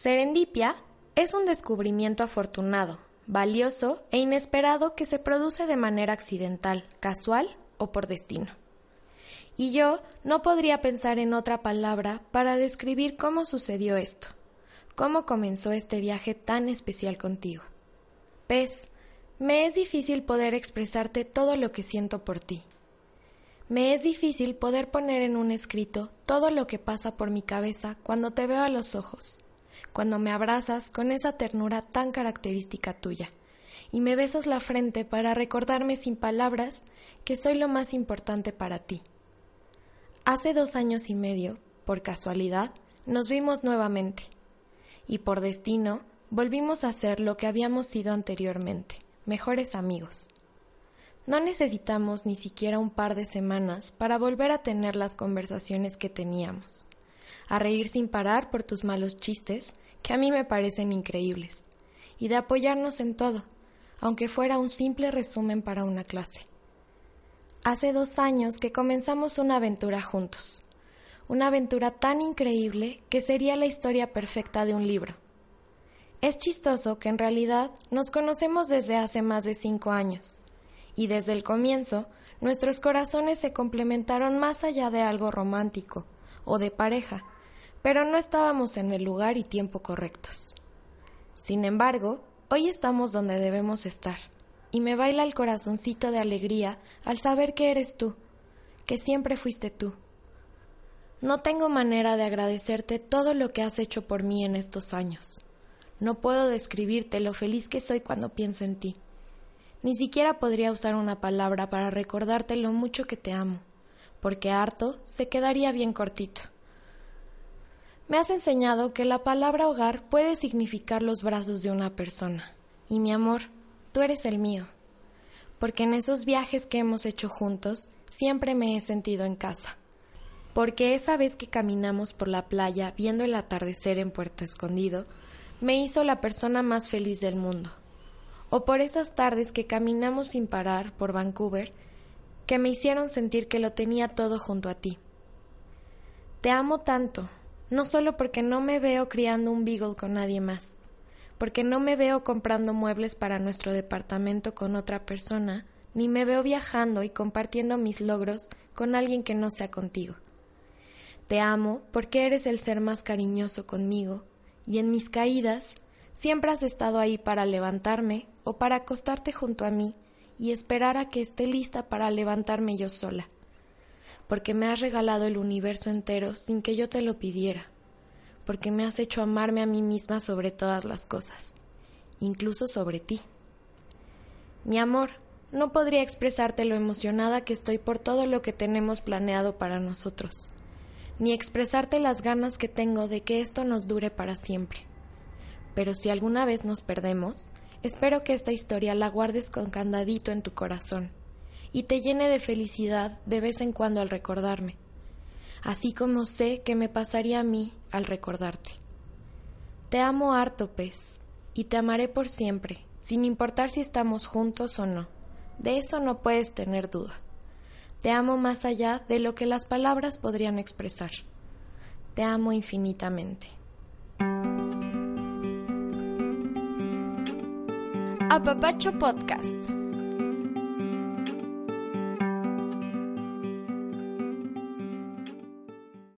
Serendipia es un descubrimiento afortunado, valioso e inesperado que se produce de manera accidental, casual o por destino. Y yo no podría pensar en otra palabra para describir cómo sucedió esto, cómo comenzó este viaje tan especial contigo. Pez, me es difícil poder expresarte todo lo que siento por ti. Me es difícil poder poner en un escrito todo lo que pasa por mi cabeza cuando te veo a los ojos, cuando me abrazas con esa ternura tan característica tuya, y me besas la frente para recordarme sin palabras que soy lo más importante para ti. Hace dos años y medio, por casualidad, nos vimos nuevamente, y por destino volvimos a ser lo que habíamos sido anteriormente, mejores amigos. No necesitamos ni siquiera un par de semanas para volver a tener las conversaciones que teníamos, a reír sin parar por tus malos chistes, que a mí me parecen increíbles, y de apoyarnos en todo, aunque fuera un simple resumen para una clase. Hace dos años que comenzamos una aventura juntos, una aventura tan increíble que sería la historia perfecta de un libro. Es chistoso que en realidad nos conocemos desde hace más de cinco años, y desde el comienzo nuestros corazones se complementaron más allá de algo romántico o de pareja, pero no estábamos en el lugar y tiempo correctos. Sin embargo, hoy estamos donde debemos estar, y me baila el corazoncito de alegría al saber que eres tú, que siempre fuiste tú. No tengo manera de agradecerte todo lo que has hecho por mí en estos años. No puedo describirte lo feliz que soy cuando pienso en ti. Ni siquiera podría usar una palabra para recordarte lo mucho que te amo, porque harto se quedaría bien cortito. Me has enseñado que la palabra hogar puede significar los brazos de una persona, y mi amor, tú eres el mío, porque en esos viajes que hemos hecho juntos siempre me he sentido en casa, porque esa vez que caminamos por la playa viendo el atardecer en Puerto Escondido, me hizo la persona más feliz del mundo. O por esas tardes que caminamos sin parar por Vancouver, que me hicieron sentir que lo tenía todo junto a ti. Te amo tanto, no solo porque no me veo criando un beagle con nadie más, porque no me veo comprando muebles para nuestro departamento con otra persona, ni me veo viajando y compartiendo mis logros con alguien que no sea contigo. Te amo porque eres el ser más cariñoso conmigo, y en mis caídas siempre has estado ahí para levantarme o para acostarte junto a mí y esperar a que esté lista para levantarme yo sola, porque me has regalado el universo entero sin que yo te lo pidiera, porque me has hecho amarme a mí misma sobre todas las cosas, incluso sobre ti. Mi amor, no podría expresarte lo emocionada que estoy por todo lo que tenemos planeado para nosotros, ni expresarte las ganas que tengo de que esto nos dure para siempre. Pero si alguna vez nos perdemos, Espero que esta historia la guardes con candadito en tu corazón y te llene de felicidad de vez en cuando al recordarme, así como sé que me pasaría a mí al recordarte. Te amo harto, pez, y te amaré por siempre, sin importar si estamos juntos o no. De eso no puedes tener duda. Te amo más allá de lo que las palabras podrían expresar. Te amo infinitamente. Apapacho Podcast.